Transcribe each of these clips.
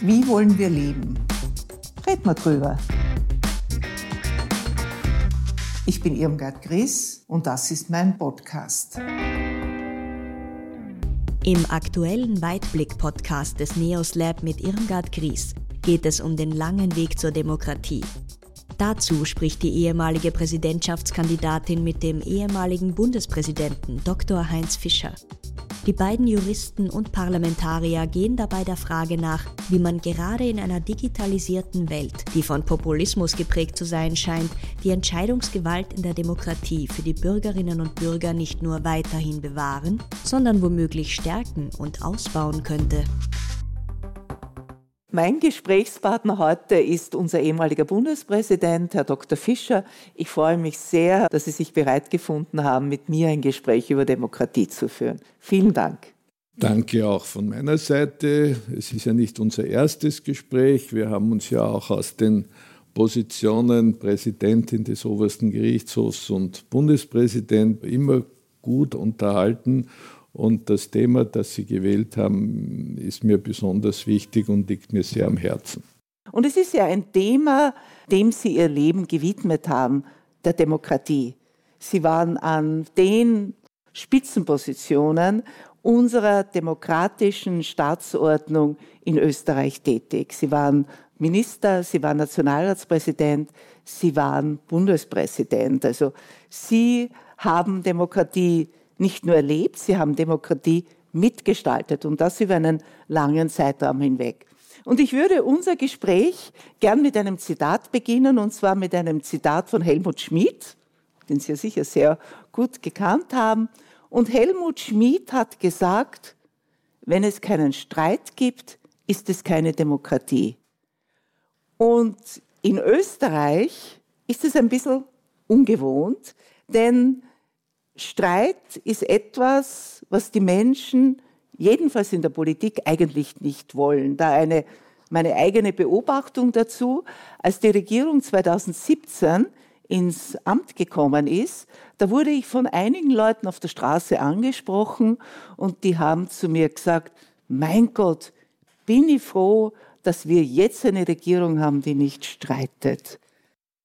Wie wollen wir leben? Red mal drüber. Ich bin Irmgard Gries und das ist mein Podcast. Im aktuellen Weitblick-Podcast des Neos Lab mit Irmgard Gries geht es um den langen Weg zur Demokratie. Dazu spricht die ehemalige Präsidentschaftskandidatin mit dem ehemaligen Bundespräsidenten Dr. Heinz Fischer. Die beiden Juristen und Parlamentarier gehen dabei der Frage nach, wie man gerade in einer digitalisierten Welt, die von Populismus geprägt zu sein scheint, die Entscheidungsgewalt in der Demokratie für die Bürgerinnen und Bürger nicht nur weiterhin bewahren, sondern womöglich stärken und ausbauen könnte. Mein Gesprächspartner heute ist unser ehemaliger Bundespräsident, Herr Dr. Fischer. Ich freue mich sehr, dass Sie sich bereit gefunden haben, mit mir ein Gespräch über Demokratie zu führen. Vielen Dank. Danke auch von meiner Seite. Es ist ja nicht unser erstes Gespräch. Wir haben uns ja auch aus den Positionen Präsidentin des obersten Gerichtshofs und Bundespräsident immer gut unterhalten. Und das Thema, das Sie gewählt haben, ist mir besonders wichtig und liegt mir sehr am Herzen. Und es ist ja ein Thema, dem Sie Ihr Leben gewidmet haben, der Demokratie. Sie waren an den Spitzenpositionen unserer demokratischen Staatsordnung in Österreich tätig. Sie waren Minister, Sie waren Nationalratspräsident, Sie waren Bundespräsident. Also Sie haben Demokratie nicht nur erlebt, sie haben Demokratie mitgestaltet und das über einen langen Zeitraum hinweg. Und ich würde unser Gespräch gern mit einem Zitat beginnen, und zwar mit einem Zitat von Helmut Schmid, den Sie ja sicher sehr gut gekannt haben. Und Helmut Schmid hat gesagt, wenn es keinen Streit gibt, ist es keine Demokratie. Und in Österreich ist es ein bisschen ungewohnt, denn Streit ist etwas, was die Menschen, jedenfalls in der Politik, eigentlich nicht wollen. Da eine, meine eigene Beobachtung dazu, als die Regierung 2017 ins Amt gekommen ist, da wurde ich von einigen Leuten auf der Straße angesprochen und die haben zu mir gesagt, mein Gott, bin ich froh, dass wir jetzt eine Regierung haben, die nicht streitet.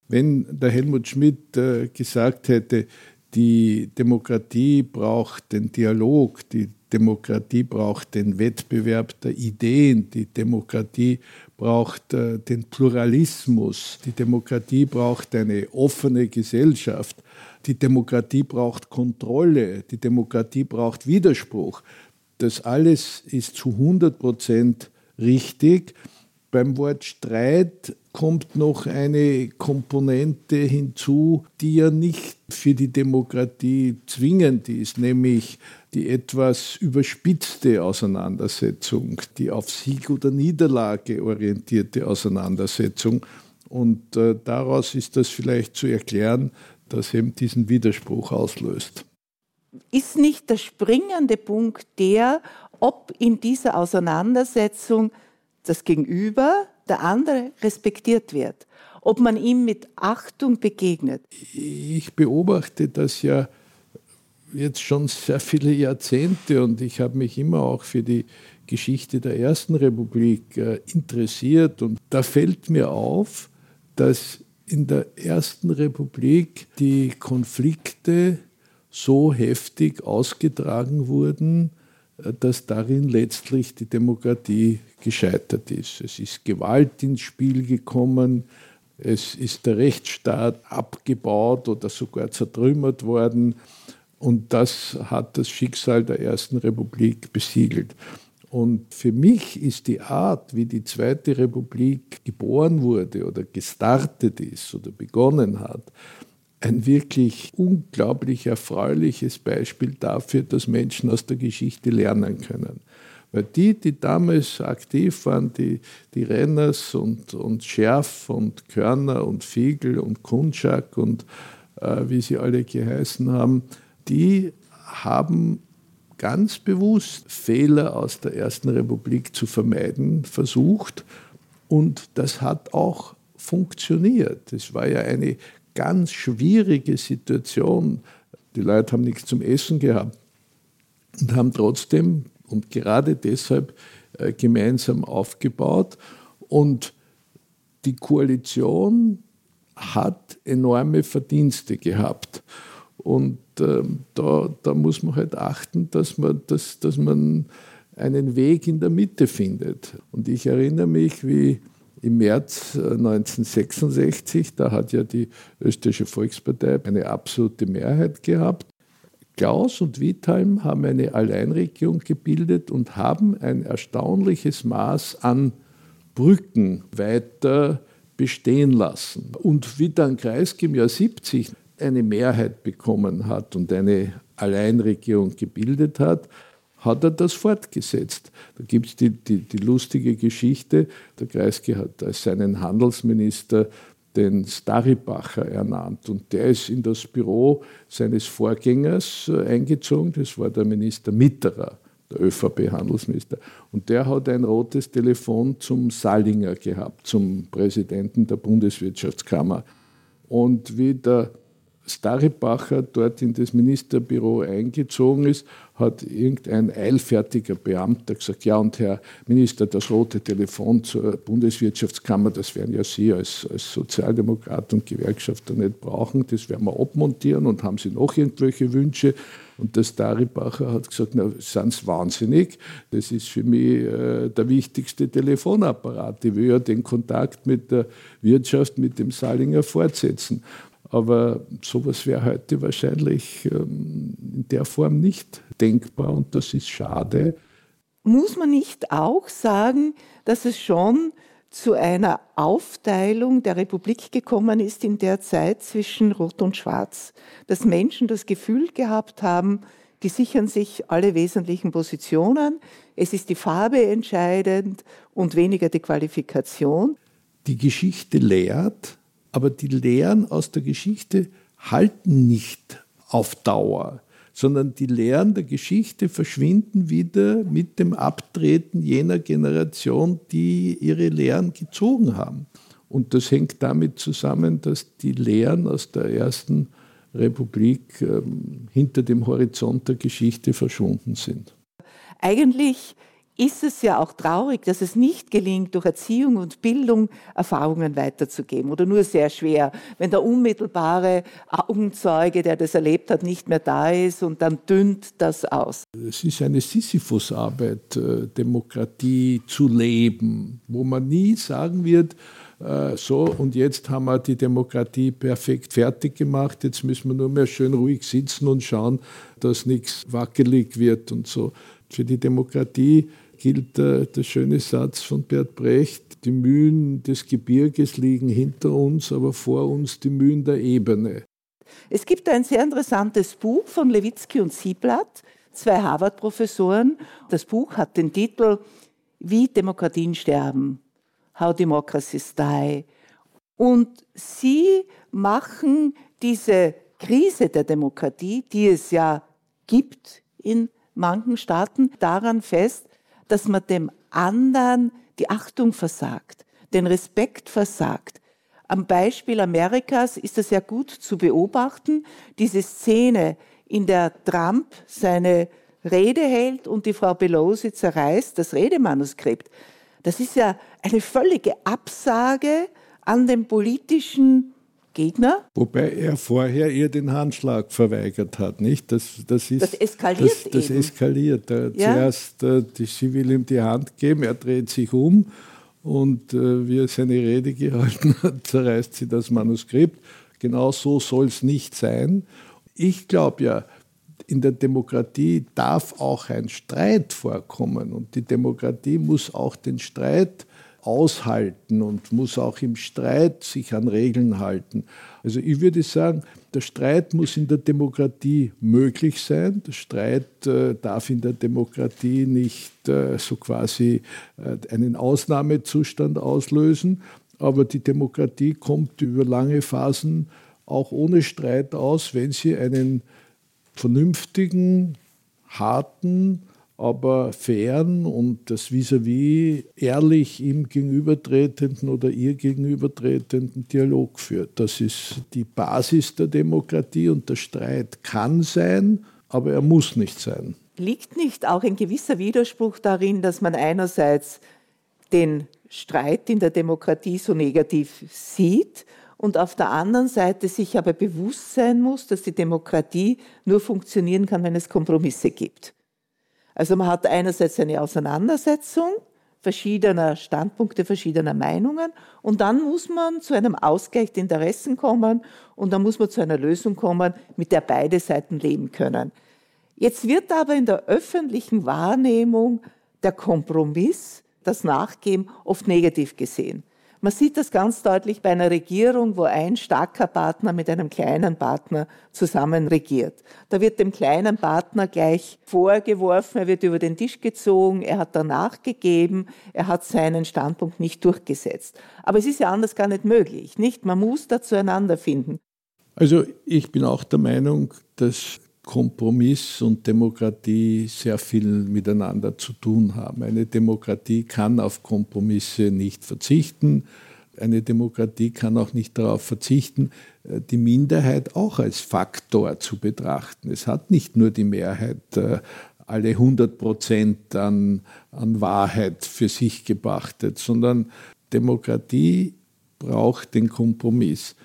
Wenn der Helmut Schmidt äh, gesagt hätte, die Demokratie braucht den Dialog, die Demokratie braucht den Wettbewerb der Ideen, die Demokratie braucht äh, den Pluralismus, die Demokratie braucht eine offene Gesellschaft, die Demokratie braucht Kontrolle, die Demokratie braucht Widerspruch. Das alles ist zu 100 Prozent richtig. Beim Wort Streit kommt noch eine Komponente hinzu, die ja nicht für die Demokratie zwingend ist, nämlich die etwas überspitzte Auseinandersetzung, die auf Sieg oder Niederlage orientierte Auseinandersetzung. Und äh, daraus ist das vielleicht zu erklären, dass eben diesen Widerspruch auslöst. Ist nicht der springende Punkt der, ob in dieser Auseinandersetzung das Gegenüber, der andere respektiert wird, ob man ihm mit Achtung begegnet. Ich beobachte das ja jetzt schon sehr viele Jahrzehnte und ich habe mich immer auch für die Geschichte der Ersten Republik äh, interessiert und da fällt mir auf, dass in der Ersten Republik die Konflikte so heftig ausgetragen wurden, dass darin letztlich die Demokratie gescheitert ist. Es ist Gewalt ins Spiel gekommen, es ist der Rechtsstaat abgebaut oder sogar zertrümmert worden und das hat das Schicksal der Ersten Republik besiegelt. Und für mich ist die Art, wie die Zweite Republik geboren wurde oder gestartet ist oder begonnen hat, ein wirklich unglaublich erfreuliches Beispiel dafür, dass Menschen aus der Geschichte lernen können. Weil die, die damals aktiv waren, die, die Renners und, und Scherf und Körner und Fiegel und Kunschak und äh, wie sie alle geheißen haben, die haben ganz bewusst Fehler aus der Ersten Republik zu vermeiden versucht. Und das hat auch funktioniert. Es war ja eine ganz schwierige Situation. Die Leute haben nichts zum Essen gehabt und haben trotzdem und gerade deshalb äh, gemeinsam aufgebaut. Und die Koalition hat enorme Verdienste gehabt. Und äh, da, da muss man halt achten, dass man, dass, dass man einen Weg in der Mitte findet. Und ich erinnere mich, wie im März 1966, äh, da hat ja die Österreichische Volkspartei eine absolute Mehrheit gehabt. Klaus und Wittheim haben eine Alleinregierung gebildet und haben ein erstaunliches Maß an Brücken weiter bestehen lassen. Und wie dann Kreisky im Jahr 70 eine Mehrheit bekommen hat und eine Alleinregierung gebildet hat, hat er das fortgesetzt. Da gibt es die, die, die, lustige Geschichte, der Kreisky hat als seinen Handelsminister den Staribacher ernannt und der ist in das Büro seines Vorgängers äh, eingezogen, das war der Minister Mitterer, der ÖVP-Handelsminister. Und der hat ein rotes Telefon zum Salinger gehabt, zum Präsidenten der Bundeswirtschaftskammer. Und wie der Staribacher dort in das Ministerbüro eingezogen ist, hat irgendein eilfertiger Beamter gesagt, ja und Herr Minister, das rote Telefon zur Bundeswirtschaftskammer, das werden ja Sie als, als Sozialdemokrat und Gewerkschafter nicht brauchen, das werden wir abmontieren und haben Sie noch irgendwelche Wünsche? Und der Staribacher hat gesagt, na, sind Sie wahnsinnig? Das ist für mich äh, der wichtigste Telefonapparat. Ich will ja den Kontakt mit der Wirtschaft, mit dem Salinger fortsetzen. Aber sowas wäre heute wahrscheinlich ähm, in der Form nicht denkbar und das ist schade. Muss man nicht auch sagen, dass es schon zu einer Aufteilung der Republik gekommen ist in der Zeit zwischen Rot und Schwarz, dass Menschen das Gefühl gehabt haben, die sichern sich alle wesentlichen Positionen, es ist die Farbe entscheidend und weniger die Qualifikation. Die Geschichte lehrt, aber die Lehren aus der Geschichte halten nicht auf Dauer, sondern die Lehren der Geschichte verschwinden wieder mit dem Abtreten jener Generation, die ihre Lehren gezogen haben. Und das hängt damit zusammen, dass die Lehren aus der ersten Republik ähm, hinter dem Horizont der Geschichte verschwunden sind. Eigentlich ist es ja auch traurig, dass es nicht gelingt, durch Erziehung und Bildung Erfahrungen weiterzugeben oder nur sehr schwer, wenn der unmittelbare Augenzeuge, der das erlebt hat, nicht mehr da ist und dann dünnt das aus. Es ist eine Sisyphusarbeit, äh, Demokratie zu leben, wo man nie sagen wird, äh, so und jetzt haben wir die Demokratie perfekt fertig gemacht, jetzt müssen wir nur mehr schön ruhig sitzen und schauen, dass nichts wackelig wird und so. Für die Demokratie gilt der, der schöne Satz von Bert Brecht, die Mühen des Gebirges liegen hinter uns, aber vor uns die Mühen der Ebene. Es gibt ein sehr interessantes Buch von Lewitzki und Sieblatt, zwei Harvard-Professoren. Das Buch hat den Titel Wie Demokratien sterben, How Democracies Die. Und sie machen diese Krise der Demokratie, die es ja gibt in manchen Staaten, daran fest, dass man dem anderen die Achtung versagt, den Respekt versagt. Am Beispiel Amerikas ist das ja gut zu beobachten, diese Szene, in der Trump seine Rede hält und die Frau Pelosi zerreißt das Redemanuskript. Das ist ja eine völlige Absage an den politischen Gegner. Wobei er vorher ihr den Handschlag verweigert hat, nicht? Das, das, ist, das eskaliert. Das, das eskaliert. Ja? Zuerst, äh, die, sie will ihm die Hand geben, er dreht sich um und äh, wie er seine Rede gehalten hat, zerreißt sie das Manuskript. Genau so soll es nicht sein. Ich glaube ja, in der Demokratie darf auch ein Streit vorkommen und die Demokratie muss auch den Streit aushalten und muss auch im Streit sich an Regeln halten. Also ich würde sagen, der Streit muss in der Demokratie möglich sein. Der Streit äh, darf in der Demokratie nicht äh, so quasi äh, einen Ausnahmezustand auslösen. Aber die Demokratie kommt über lange Phasen auch ohne Streit aus, wenn sie einen vernünftigen, harten, aber fairen und das vis-à-vis -vis ehrlich ihm gegenübertretenden oder ihr gegenübertretenden Dialog führt. Das ist die Basis der Demokratie und der Streit kann sein, aber er muss nicht sein. Liegt nicht auch ein gewisser Widerspruch darin, dass man einerseits den Streit in der Demokratie so negativ sieht und auf der anderen Seite sich aber bewusst sein muss, dass die Demokratie nur funktionieren kann, wenn es Kompromisse gibt. Also man hat einerseits eine Auseinandersetzung verschiedener Standpunkte, verschiedener Meinungen und dann muss man zu einem Ausgleich der Interessen kommen und dann muss man zu einer Lösung kommen, mit der beide Seiten leben können. Jetzt wird aber in der öffentlichen Wahrnehmung der Kompromiss, das Nachgeben oft negativ gesehen. Man sieht das ganz deutlich bei einer Regierung, wo ein starker Partner mit einem kleinen Partner zusammen regiert. Da wird dem kleinen Partner gleich vorgeworfen, er wird über den Tisch gezogen, er hat danach gegeben, er hat seinen Standpunkt nicht durchgesetzt. Aber es ist ja anders gar nicht möglich, nicht? Man muss da zueinander finden. Also ich bin auch der Meinung, dass Kompromiss und Demokratie sehr viel miteinander zu tun haben. Eine Demokratie kann auf Kompromisse nicht verzichten. Eine Demokratie kann auch nicht darauf verzichten, äh, die Minderheit auch als Faktor zu betrachten. Es hat nicht nur die Mehrheit äh, alle 100 Prozent an, an Wahrheit für sich gepachtet, sondern Demokratie braucht den Kompromiss.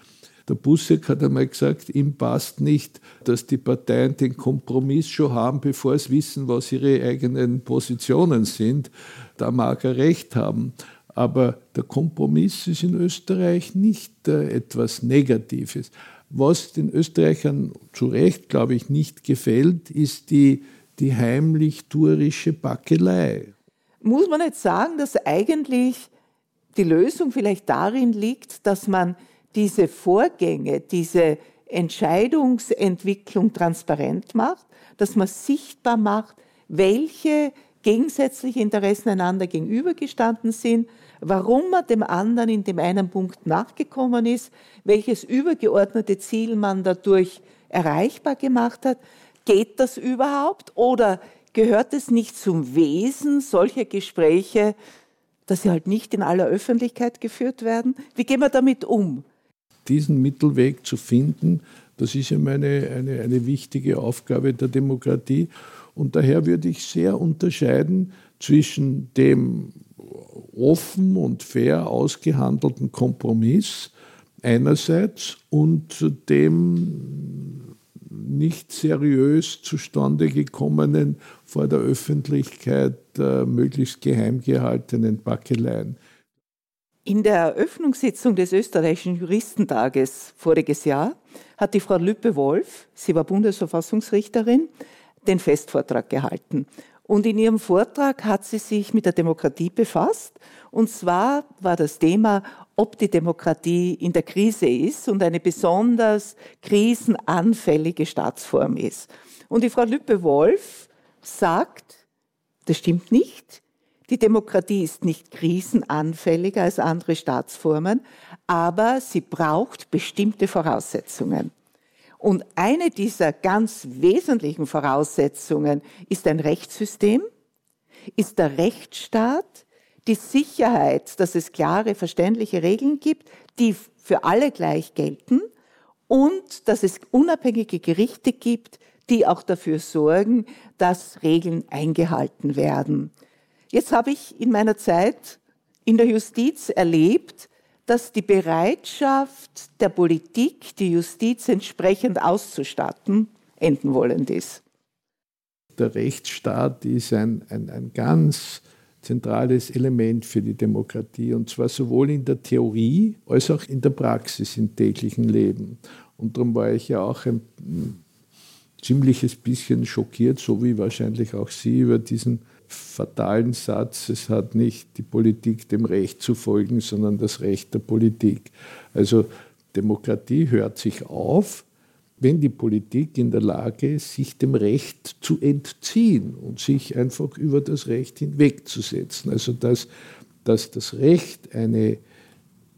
Der Busseck hat einmal gesagt, ihm passt nicht, dass die Parteien den Kompromiss schon haben, bevor sie wissen, was ihre eigenen Positionen sind. Da mag er recht haben. Aber der Kompromiss ist in Österreich nicht äh, etwas Negatives. Was den Österreichern zu Recht, glaube ich, nicht gefällt, ist die, die heimlich-tuerische Backelei. Muss man nicht sagen, dass eigentlich die Lösung vielleicht darin liegt, dass man diese Vorgänge, diese Entscheidungsentwicklung transparent macht, dass man sichtbar macht, welche gegensätzliche Interessen einander gegenübergestanden sind, warum man dem anderen in dem einen Punkt nachgekommen ist, welches übergeordnete Ziel man dadurch erreichbar gemacht hat. Geht das überhaupt oder gehört es nicht zum Wesen solcher Gespräche, dass sie halt nicht in aller Öffentlichkeit geführt werden? Wie gehen wir damit um? Diesen Mittelweg zu finden, das ist immer eine, eine, eine wichtige Aufgabe der Demokratie. Und daher würde ich sehr unterscheiden zwischen dem offen und fair ausgehandelten Kompromiss einerseits und dem nicht seriös zustande gekommenen, vor der Öffentlichkeit äh, möglichst geheim gehaltenen Backeleien. In der Eröffnungssitzung des österreichischen Juristentages voriges Jahr hat die Frau Lüppe-Wolf, sie war Bundesverfassungsrichterin, den Festvortrag gehalten. Und in ihrem Vortrag hat sie sich mit der Demokratie befasst. Und zwar war das Thema, ob die Demokratie in der Krise ist und eine besonders krisenanfällige Staatsform ist. Und die Frau Lüppe-Wolf sagt, das stimmt nicht. Die Demokratie ist nicht krisenanfälliger als andere Staatsformen, aber sie braucht bestimmte Voraussetzungen. Und eine dieser ganz wesentlichen Voraussetzungen ist ein Rechtssystem, ist der Rechtsstaat, die Sicherheit, dass es klare, verständliche Regeln gibt, die für alle gleich gelten und dass es unabhängige Gerichte gibt, die auch dafür sorgen, dass Regeln eingehalten werden. Jetzt habe ich in meiner Zeit in der Justiz erlebt, dass die Bereitschaft der Politik, die Justiz entsprechend auszustatten, enden wollend ist. Der Rechtsstaat ist ein, ein, ein ganz zentrales Element für die Demokratie, und zwar sowohl in der Theorie als auch in der Praxis im täglichen Leben. Und darum war ich ja auch ein ziemliches bisschen schockiert, so wie wahrscheinlich auch Sie, über diesen fatalen Satz, es hat nicht die Politik dem Recht zu folgen, sondern das Recht der Politik. Also Demokratie hört sich auf, wenn die Politik in der Lage ist, sich dem Recht zu entziehen und sich einfach über das Recht hinwegzusetzen. Also dass, dass das Recht eine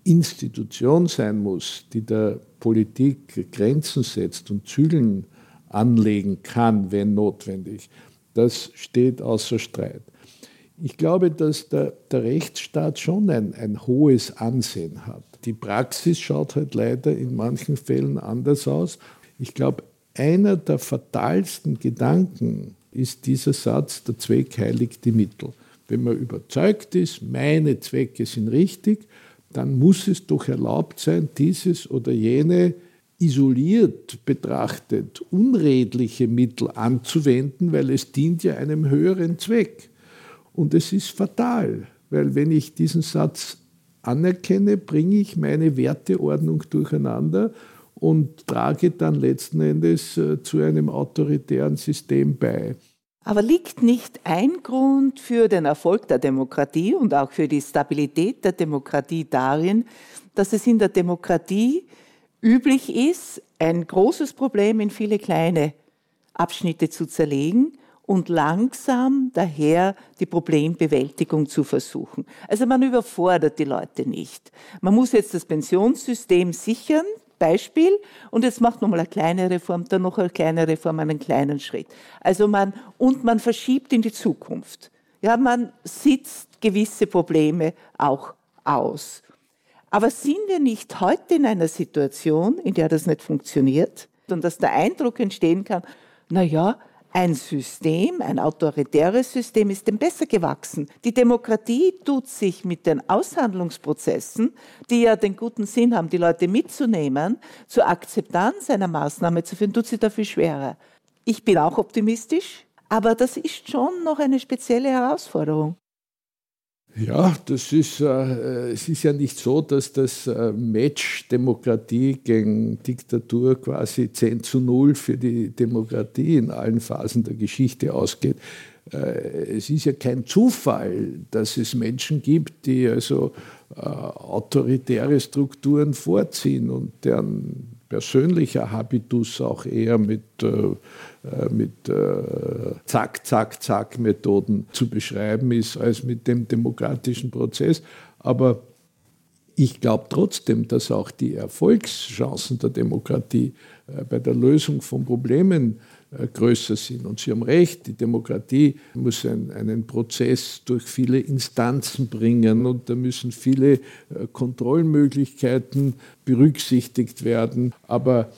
Institution sein muss, die der Politik Grenzen setzt und Zügeln anlegen kann, wenn notwendig. Das steht außer Streit. Ich glaube, dass der, der Rechtsstaat schon ein, ein hohes Ansehen hat. Die Praxis schaut halt leider in manchen Fällen anders aus. Ich glaube, einer der fatalsten Gedanken ist dieser Satz, der Zweck heiligt die Mittel. Wenn man überzeugt ist, meine Zwecke sind richtig, dann muss es doch erlaubt sein, dieses oder jene isoliert betrachtet unredliche Mittel anzuwenden, weil es dient ja einem höheren Zweck. Und es ist fatal, weil wenn ich diesen Satz anerkenne, bringe ich meine Werteordnung durcheinander und trage dann letzten Endes äh, zu einem autoritären System bei. Aber liegt nicht ein Grund für den Erfolg der Demokratie und auch für die Stabilität der Demokratie darin, dass es in der Demokratie üblich ist, ein großes Problem in viele kleine Abschnitte zu zerlegen und langsam daher die Problembewältigung zu versuchen. Also man überfordert die Leute nicht. Man muss jetzt das Pensionssystem sichern, Beispiel, und jetzt macht nochmal eine kleine Reform, dann noch eine kleine Reform, einen kleinen Schritt. Also man, und man verschiebt in die Zukunft. Ja, man sitzt gewisse Probleme auch aus. Aber sind wir nicht heute in einer Situation, in der das nicht funktioniert und dass der Eindruck entstehen kann, na ja, ein System, ein autoritäres System ist dem besser gewachsen. Die Demokratie tut sich mit den Aushandlungsprozessen, die ja den guten Sinn haben, die Leute mitzunehmen, zur Akzeptanz einer Maßnahme zu führen, tut sie dafür schwerer. Ich bin auch optimistisch, aber das ist schon noch eine spezielle Herausforderung. Ja, das ist, äh, es ist ja nicht so, dass das äh, Match Demokratie gegen Diktatur quasi 10 zu 0 für die Demokratie in allen Phasen der Geschichte ausgeht. Äh, es ist ja kein Zufall, dass es Menschen gibt, die also äh, autoritäre Strukturen vorziehen und deren persönlicher Habitus auch eher mit, äh, äh, mit äh, Zack, Zack, Zack-Methoden zu beschreiben ist, als mit dem demokratischen Prozess. Aber ich glaube trotzdem, dass auch die Erfolgschancen der Demokratie äh, bei der Lösung von Problemen größer sind. Und Sie haben recht, die Demokratie muss ein, einen Prozess durch viele Instanzen bringen und da müssen viele äh, Kontrollmöglichkeiten berücksichtigt werden. Aber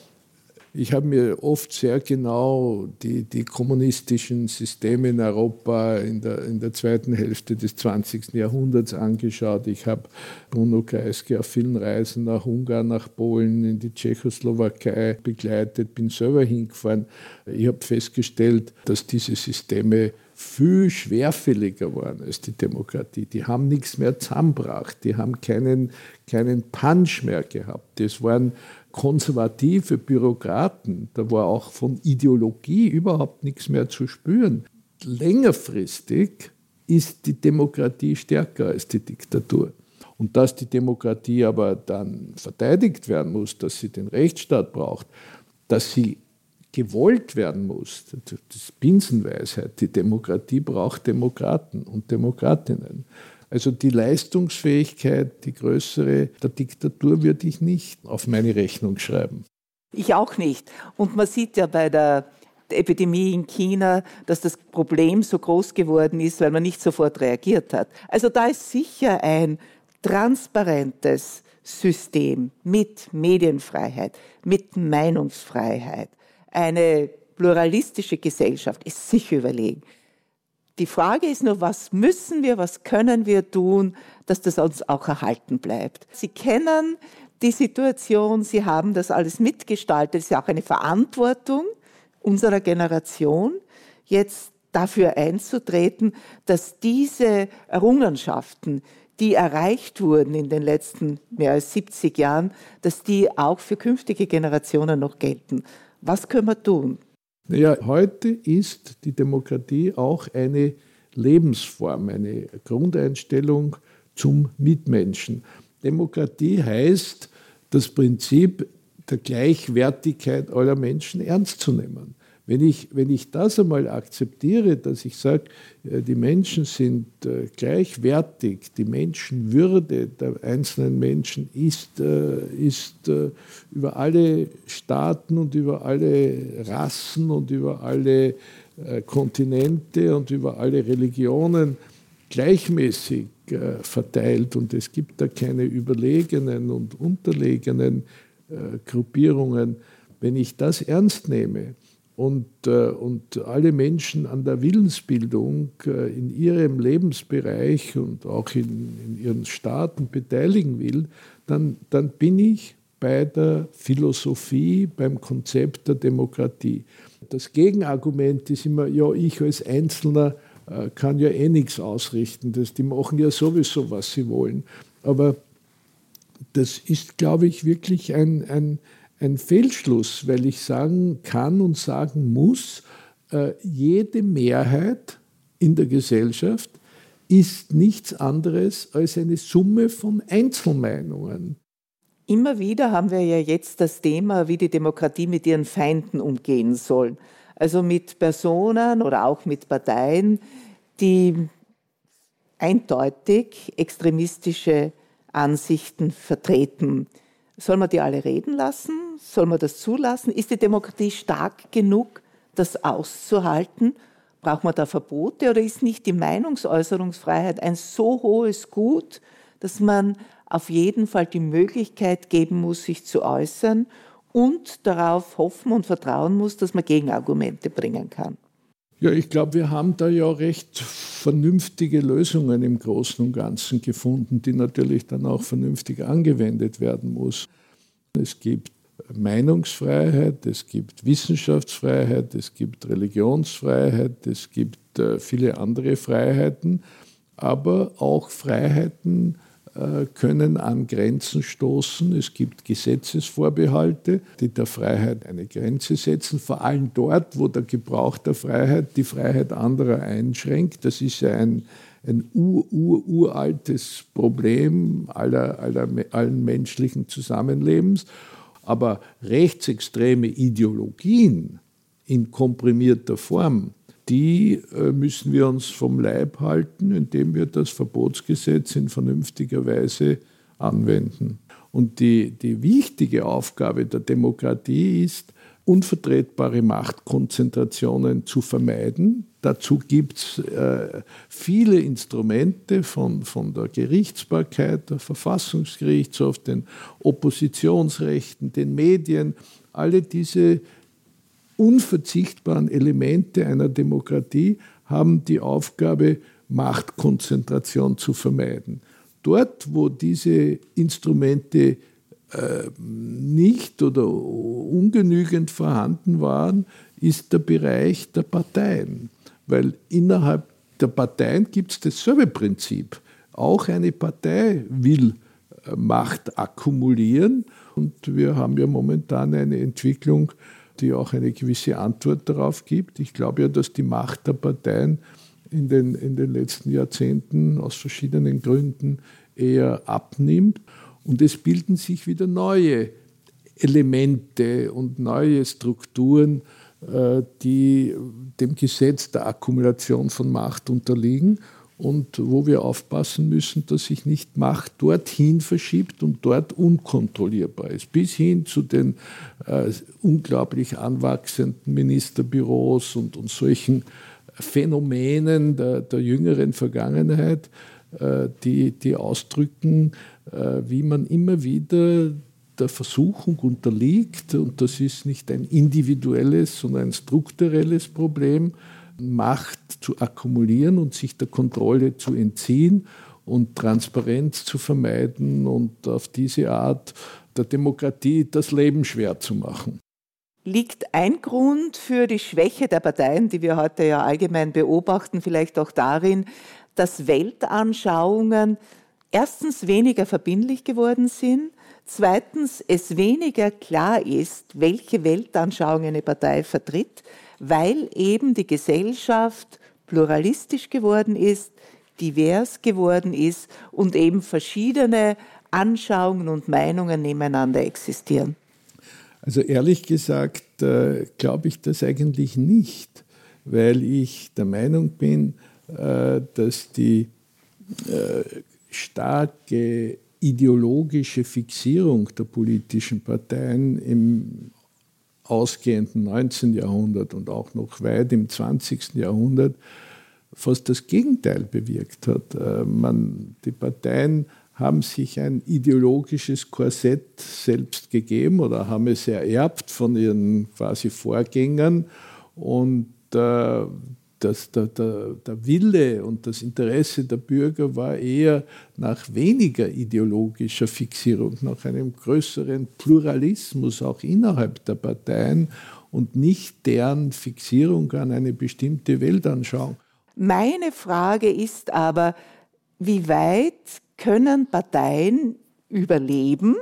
ich habe mir oft sehr genau die, die kommunistischen Systeme in Europa in der, in der zweiten Hälfte des 20. Jahrhunderts angeschaut. Ich habe Bruno Kreisky auf vielen Reisen nach Ungarn, nach Polen, in die Tschechoslowakei begleitet, bin selber hingefahren. Ich habe festgestellt, dass diese Systeme viel schwerfälliger waren als die Demokratie. Die haben nichts mehr zusammengebracht, die haben keinen, keinen Punch mehr gehabt. Das waren konservative Bürokraten, da war auch von Ideologie überhaupt nichts mehr zu spüren. Längerfristig ist die Demokratie stärker als die Diktatur. Und dass die Demokratie aber dann verteidigt werden muss, dass sie den Rechtsstaat braucht, dass sie gewollt werden muss, das ist Binsenweisheit, die Demokratie braucht Demokraten und Demokratinnen. Also die Leistungsfähigkeit, die größere der Diktatur würde ich nicht auf meine Rechnung schreiben. Ich auch nicht. Und man sieht ja bei der Epidemie in China, dass das Problem so groß geworden ist, weil man nicht sofort reagiert hat. Also da ist sicher ein transparentes System mit Medienfreiheit, mit Meinungsfreiheit, eine pluralistische Gesellschaft ist sicher überlegen. Die Frage ist nur, was müssen wir, was können wir tun, dass das uns auch erhalten bleibt. Sie kennen die Situation, Sie haben das alles mitgestaltet. Es ist ja auch eine Verantwortung unserer Generation, jetzt dafür einzutreten, dass diese Errungenschaften, die erreicht wurden in den letzten mehr als 70 Jahren, dass die auch für künftige Generationen noch gelten. Was können wir tun? Naja, heute ist die Demokratie auch eine Lebensform, eine Grundeinstellung zum Mitmenschen. Demokratie heißt das Prinzip der Gleichwertigkeit aller Menschen ernst zu nehmen. Wenn ich, wenn ich das einmal akzeptiere, dass ich sage, äh, die Menschen sind äh, gleichwertig, die Menschenwürde der einzelnen Menschen ist, äh, ist über alle Staaten und über alle Rassen und über alle Kontinente und über alle Religionen gleichmäßig verteilt. Und es gibt da keine überlegenen und unterlegenen Gruppierungen, Wenn ich das ernst nehme und, äh, und alle Menschen an der Willensbildung äh, in ihrem Lebensbereich und auch in, in ihren Staaten beteiligen will, dann, dann bin ich bei der Philosophie, beim Konzept der Demokratie. Das Gegenargument ist immer, ja, ich als Einzelner äh, kann ja eh nichts ausrichten. Das, die machen ja sowieso, was sie wollen. Aber das ist, glaube ich, wirklich ein, ein, ein Fehlschluss, weil ich sagen kann und sagen muss, äh, jede Mehrheit in der Gesellschaft ist nichts anderes als eine Summe von Einzelmeinungen. Immer wieder haben wir ja jetzt das Thema, wie die Demokratie mit ihren Feinden umgehen soll. Also mit Personen oder auch mit Parteien, die eindeutig extremistische Ansichten vertreten. Soll man die alle reden lassen? Soll man das zulassen? Ist die Demokratie stark genug, das auszuhalten? Braucht man da Verbote oder ist nicht die Meinungsäußerungsfreiheit ein so hohes Gut, dass man auf jeden Fall die Möglichkeit geben muss, sich zu äußern und darauf hoffen und vertrauen muss, dass man Gegenargumente bringen kann? Ja, ich glaube, wir haben da ja recht vernünftige Lösungen im Großen und Ganzen gefunden, die natürlich dann auch vernünftig angewendet werden muss. Es gibt Meinungsfreiheit, es gibt Wissenschaftsfreiheit, es gibt Religionsfreiheit, es gibt äh, viele andere Freiheiten, aber auch Freiheiten, können an Grenzen stoßen. Es gibt Gesetzesvorbehalte, die der Freiheit eine Grenze setzen, vor allem dort, wo der Gebrauch der Freiheit die Freiheit anderer einschränkt. Das ist ja ein, ein ur, ur, uraltes Problem aller, aller, allen menschlichen Zusammenlebens. Aber rechtsextreme Ideologien in komprimierter Form die äh, müssen wir uns vom Leib halten, indem wir das Verbotsgesetz in vernünftiger Weise anwenden. Und die, die wichtige Aufgabe der Demokratie ist, unvertretbare Machtkonzentrationen zu vermeiden. Dazu gibt es äh, viele Instrumente von, von der Gerichtsbarkeit, der Verfassungsgerichtshof, den Oppositionsrechten, den Medien. Alle diese unverzichtbaren Elemente einer Demokratie haben die Aufgabe, Machtkonzentration zu vermeiden. Dort, wo diese Instrumente äh, nicht oder ungenügend vorhanden waren, ist der Bereich der Parteien. Weil innerhalb der Parteien gibt es dasselbe Prinzip. Auch eine Partei will äh, Macht akkumulieren und wir haben ja momentan eine Entwicklung, die auch eine gewisse Antwort darauf gibt. Ich glaube ja, dass die Macht der Parteien in den, in den letzten Jahrzehnten aus verschiedenen Gründen eher abnimmt. Und es bilden sich wieder neue Elemente und neue Strukturen, äh, die dem Gesetz der Akkumulation von Macht unterliegen und wo wir aufpassen müssen, dass sich nicht Macht dorthin verschiebt und dort unkontrollierbar ist. Bis hin zu den äh, unglaublich anwachsenden Ministerbüros und, und solchen Phänomenen der, der jüngeren Vergangenheit, äh, die, die ausdrücken, äh, wie man immer wieder der Versuchung unterliegt, und das ist nicht ein individuelles, sondern ein strukturelles Problem, Macht zu akkumulieren und sich der Kontrolle zu entziehen und Transparenz zu vermeiden und auf diese Art der Demokratie das Leben schwer zu machen. Liegt ein Grund für die Schwäche der Parteien, die wir heute ja allgemein beobachten, vielleicht auch darin, dass Weltanschauungen erstens weniger verbindlich geworden sind, zweitens es weniger klar ist, welche Weltanschauung eine Partei vertritt, weil eben die Gesellschaft pluralistisch geworden ist, divers geworden ist und eben verschiedene Anschauungen und Meinungen nebeneinander existieren? Also ehrlich gesagt äh, glaube ich das eigentlich nicht, weil ich der Meinung bin, äh, dass die äh, starke ideologische Fixierung der politischen Parteien im ausgehenden 19. Jahrhundert und auch noch weit im 20. Jahrhundert fast das Gegenteil bewirkt hat. Äh, man, die Parteien haben sich ein ideologisches Korsett selbst gegeben oder haben es ererbt von ihren quasi Vorgängern. Und äh, das, der, der, der Wille und das Interesse der Bürger war eher nach weniger ideologischer Fixierung, nach einem größeren Pluralismus auch innerhalb der Parteien und nicht deren Fixierung an eine bestimmte Weltanschauung. Meine Frage ist aber, wie weit können Parteien überleben,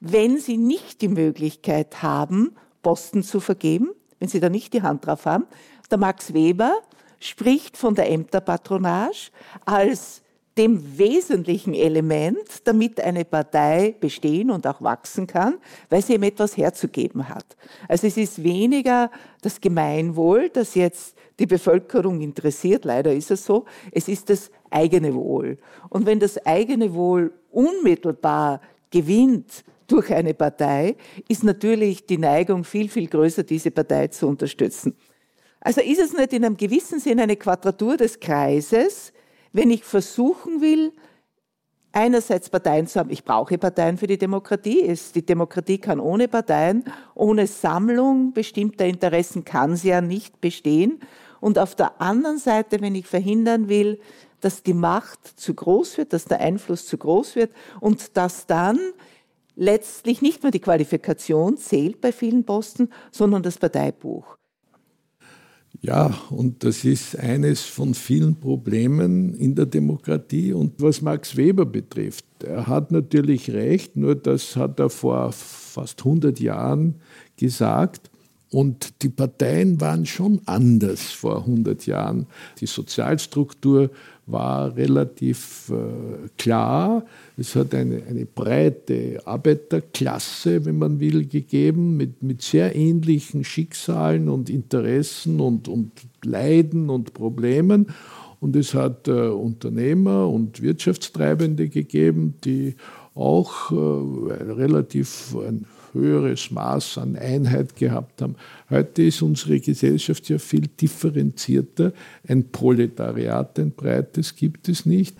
wenn sie nicht die Möglichkeit haben, Posten zu vergeben, wenn sie da nicht die Hand drauf haben? Der Max Weber spricht von der Ämterpatronage als dem wesentlichen Element, damit eine Partei bestehen und auch wachsen kann, weil sie ihm etwas herzugeben hat. Also es ist weniger das Gemeinwohl, das jetzt die Bevölkerung interessiert, leider ist es so, es ist das eigene Wohl. Und wenn das eigene Wohl unmittelbar gewinnt durch eine Partei, ist natürlich die Neigung viel, viel größer, diese Partei zu unterstützen. Also ist es nicht in einem gewissen Sinn eine Quadratur des Kreises, wenn ich versuchen will, einerseits Parteien zu haben, ich brauche Parteien für die Demokratie, die Demokratie kann ohne Parteien, ohne Sammlung bestimmter Interessen kann sie ja nicht bestehen. Und auf der anderen Seite, wenn ich verhindern will, dass die Macht zu groß wird, dass der Einfluss zu groß wird und dass dann letztlich nicht mehr die Qualifikation zählt bei vielen Posten, sondern das Parteibuch. Ja, und das ist eines von vielen Problemen in der Demokratie. Und was Max Weber betrifft, er hat natürlich recht, nur das hat er vor fast 100 Jahren gesagt. Und die Parteien waren schon anders vor 100 Jahren. Die Sozialstruktur war relativ äh, klar. Es hat eine, eine breite Arbeiterklasse, wenn man will, gegeben, mit, mit sehr ähnlichen Schicksalen und Interessen und, und Leiden und Problemen. Und es hat äh, Unternehmer und Wirtschaftstreibende gegeben, die auch äh, relativ ein höheres Maß an Einheit gehabt haben. Heute ist unsere Gesellschaft ja viel differenzierter. Ein Proletariat, ein breites gibt es nicht.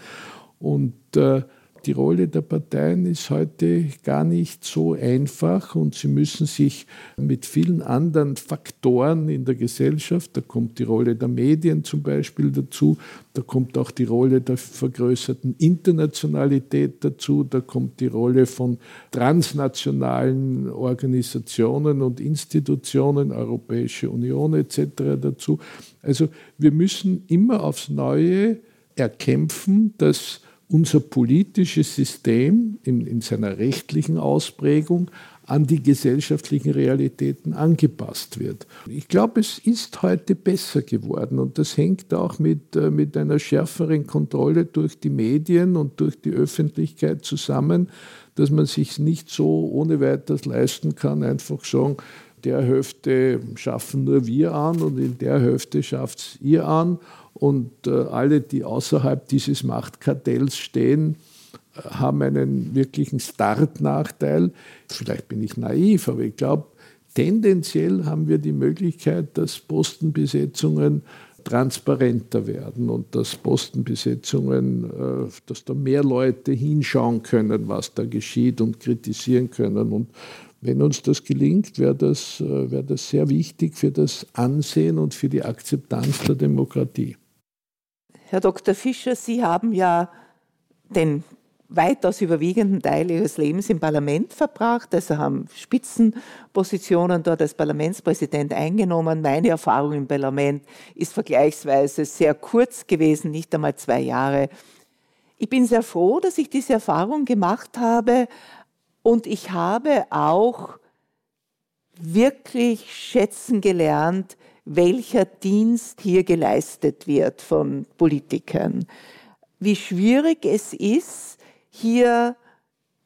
Und äh, die Rolle der Parteien ist heute gar nicht so einfach und sie müssen sich mit vielen anderen Faktoren in der Gesellschaft, da kommt die Rolle der Medien zum Beispiel dazu, da kommt auch die Rolle der vergrößerten Internationalität dazu, da kommt die Rolle von transnationalen Organisationen und Institutionen, Europäische Union etc. dazu. Also wir müssen immer aufs Neue erkämpfen, dass unser politisches System in, in seiner rechtlichen Ausprägung an die gesellschaftlichen Realitäten angepasst wird. Ich glaube, es ist heute besser geworden und das hängt auch mit, äh, mit einer schärferen Kontrolle durch die Medien und durch die Öffentlichkeit zusammen, dass man sich nicht so ohne weiteres leisten kann, einfach sagen, der Hälfte schaffen nur wir an und in der Hälfte schafft es ihr an und äh, alle, die außerhalb dieses Machtkartells stehen, äh, haben einen wirklichen Startnachteil. Vielleicht bin ich naiv, aber ich glaube, tendenziell haben wir die Möglichkeit, dass Postenbesetzungen transparenter werden und dass Postenbesetzungen, äh, dass da mehr Leute hinschauen können, was da geschieht und kritisieren können. Und wenn uns das gelingt, wäre das, wär das sehr wichtig für das Ansehen und für die Akzeptanz der Demokratie. Herr Dr. Fischer, Sie haben ja den weitaus überwiegenden Teil Ihres Lebens im Parlament verbracht, also haben Spitzenpositionen dort als Parlamentspräsident eingenommen. Meine Erfahrung im Parlament ist vergleichsweise sehr kurz gewesen, nicht einmal zwei Jahre. Ich bin sehr froh, dass ich diese Erfahrung gemacht habe und ich habe auch wirklich schätzen gelernt, welcher Dienst hier geleistet wird von Politikern. Wie schwierig es ist, hier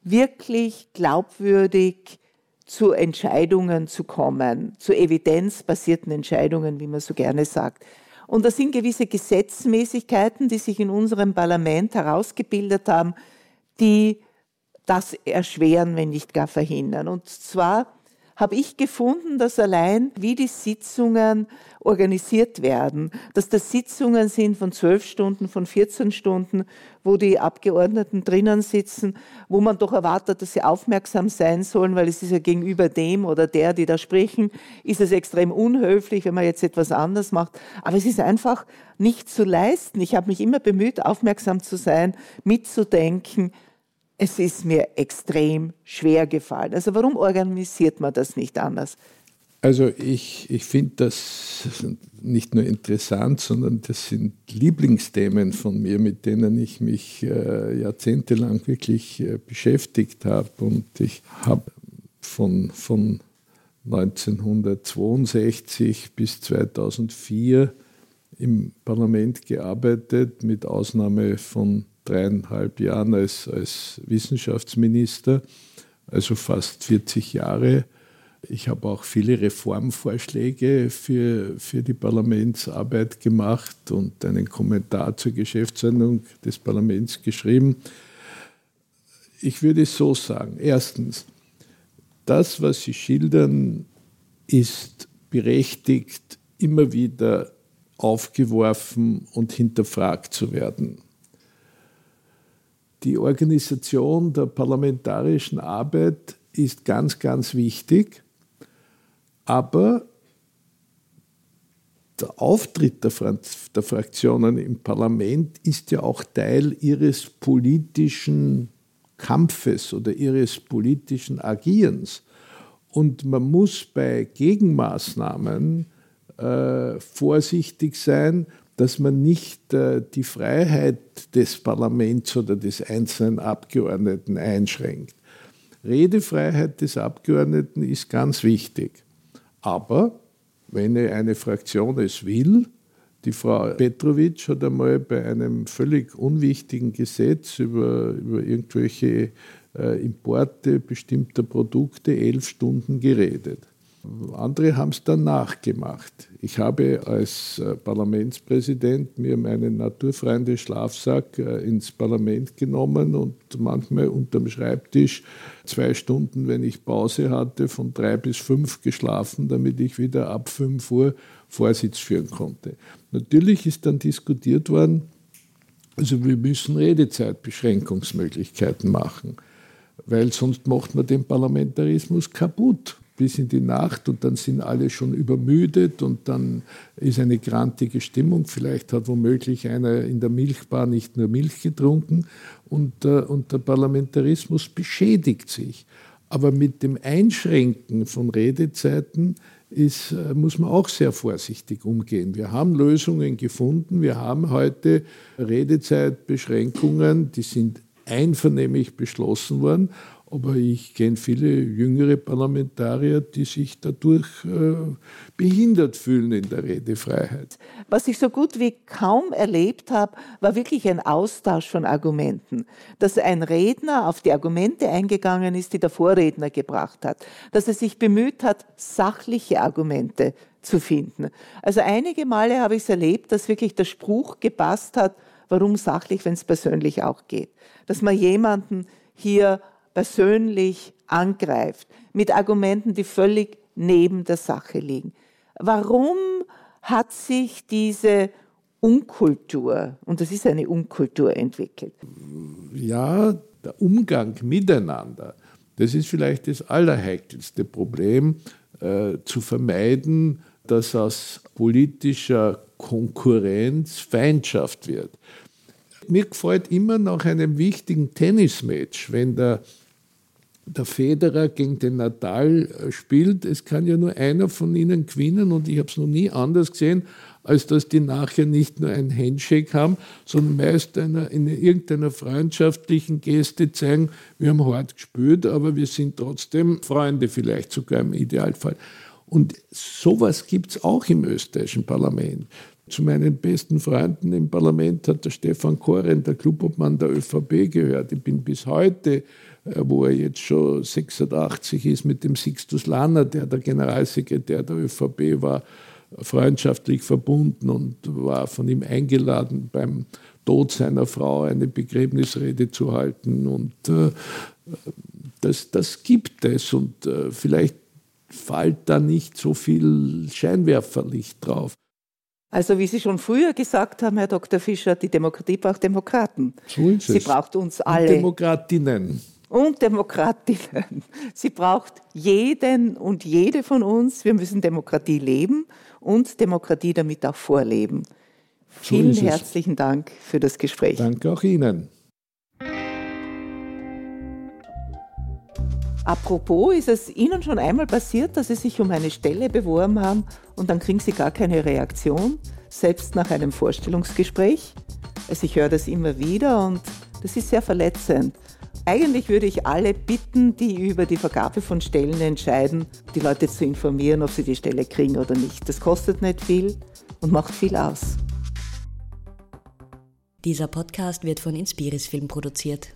wirklich glaubwürdig zu Entscheidungen zu kommen, zu evidenzbasierten Entscheidungen, wie man so gerne sagt. Und das sind gewisse Gesetzmäßigkeiten, die sich in unserem Parlament herausgebildet haben, die das erschweren, wenn nicht gar verhindern. Und zwar habe ich gefunden, dass allein wie die Sitzungen organisiert werden, dass das Sitzungen sind von zwölf Stunden, von 14 Stunden, wo die Abgeordneten drinnen sitzen, wo man doch erwartet, dass sie aufmerksam sein sollen, weil es ist ja gegenüber dem oder der, die da sprechen, ist es extrem unhöflich, wenn man jetzt etwas anders macht. Aber es ist einfach nicht zu leisten. Ich habe mich immer bemüht, aufmerksam zu sein, mitzudenken, es ist mir extrem schwer gefallen. Also warum organisiert man das nicht anders? Also ich, ich finde das nicht nur interessant, sondern das sind Lieblingsthemen von mir, mit denen ich mich äh, jahrzehntelang wirklich äh, beschäftigt habe. Und ich habe von, von 1962 bis 2004 im Parlament gearbeitet, mit Ausnahme von dreieinhalb Jahren als, als Wissenschaftsminister, also fast 40 Jahre. Ich habe auch viele Reformvorschläge für, für die Parlamentsarbeit gemacht und einen Kommentar zur Geschäftsordnung des Parlaments geschrieben. Ich würde es so sagen. Erstens, das, was Sie schildern, ist berechtigt, immer wieder aufgeworfen und hinterfragt zu werden. Die Organisation der parlamentarischen Arbeit ist ganz, ganz wichtig, aber der Auftritt der, der, Fraktionen im Parlament ist ja auch Teil ihres politischen Kampfes oder ihres politischen Agierens. Und man muss bei Gegenmaßnahmen äh, vorsichtig sein, dass man nicht äh, die Freiheit des Parlaments oder des einzelnen Abgeordneten einschränkt. Redefreiheit des Abgeordneten ist ganz wichtig. Aber wenn eine Fraktion es will, die Frau Petrovic hat einmal bei einem völlig unwichtigen Gesetz über, über irgendwelche äh, Importe bestimmter Produkte elf Stunden geredet. Andere haben es dann nachgemacht. Ich habe als äh, Parlamentspräsident mir meinen naturfreien Schlafsack äh, ins Parlament genommen und manchmal unterm Schreibtisch zwei Stunden, wenn ich Pause hatte, von drei bis fünf geschlafen, damit ich wieder ab fünf Uhr Vorsitz führen konnte. Natürlich ist dann diskutiert worden, also wir müssen Redezeitbeschränkungsmöglichkeiten machen, weil sonst macht man den Parlamentarismus kaputt bis in die Nacht und dann sind alle schon übermüdet und dann ist eine grantige Stimmung. Vielleicht hat womöglich einer in der Milchbar nicht nur Milch getrunken und, äh, und der Parlamentarismus beschädigt sich. Aber mit dem Einschränken von Redezeiten ist, äh, muss man auch sehr vorsichtig umgehen. Wir haben Lösungen gefunden. Wir haben heute Redezeitbeschränkungen, die sind einvernehmlich beschlossen worden. Aber ich kenne viele jüngere Parlamentarier, die sich dadurch äh, behindert fühlen in der Redefreiheit. Was ich so gut wie kaum erlebt habe, war wirklich ein Austausch von Argumenten. Dass ein Redner auf die Argumente eingegangen ist, die der Vorredner gebracht hat. Dass er sich bemüht hat, sachliche Argumente zu finden. Also einige Male habe ich es erlebt, dass wirklich der Spruch gepasst hat, warum sachlich, wenn es persönlich auch geht. Dass man jemanden hier persönlich angreift, mit Argumenten, die völlig neben der Sache liegen. Warum hat sich diese Unkultur, und das ist eine Unkultur, entwickelt? Ja, der Umgang miteinander, das ist vielleicht das allerheikelste Problem, äh, zu vermeiden, dass aus politischer Konkurrenz Feindschaft wird. Mir gefällt immer nach einem wichtigen Tennismatch, wenn der der Federer gegen den Nadal äh, spielt, es kann ja nur einer von ihnen gewinnen und ich habe es noch nie anders gesehen, als dass die nachher nicht nur ein Handshake haben, sondern meist einer, in irgendeiner freundschaftlichen Geste zeigen, wir haben hart gespielt, aber wir sind trotzdem Freunde, vielleicht sogar im Idealfall. Und sowas gibt es auch im österreichischen Parlament. Zu meinen besten Freunden im Parlament hat der Stefan Koren, der Clubobmann der ÖVP, gehört. Ich bin bis heute wo er jetzt schon 86 ist, mit dem Sixtus Lanner, der der Generalsekretär der ÖVP war, freundschaftlich verbunden und war von ihm eingeladen, beim Tod seiner Frau eine Begräbnisrede zu halten. Und äh, das, das gibt es. Und äh, vielleicht fällt da nicht so viel Scheinwerferlicht drauf. Also wie Sie schon früher gesagt haben, Herr Dr. Fischer, die Demokratie braucht Demokraten. So ist Sie es. braucht uns alle. Und Demokratinnen. Und Demokratinnen. Sie braucht jeden und jede von uns. Wir müssen Demokratie leben und Demokratie damit auch vorleben. So Vielen herzlichen Dank für das Gespräch. Danke auch Ihnen. Apropos, ist es Ihnen schon einmal passiert, dass Sie sich um eine Stelle beworben haben und dann kriegen Sie gar keine Reaktion, selbst nach einem Vorstellungsgespräch? Also ich höre das immer wieder und das ist sehr verletzend. Eigentlich würde ich alle bitten, die über die Vergabe von Stellen entscheiden, die Leute zu informieren, ob sie die Stelle kriegen oder nicht. Das kostet nicht viel und macht viel aus. Dieser Podcast wird von Inspiris Film produziert.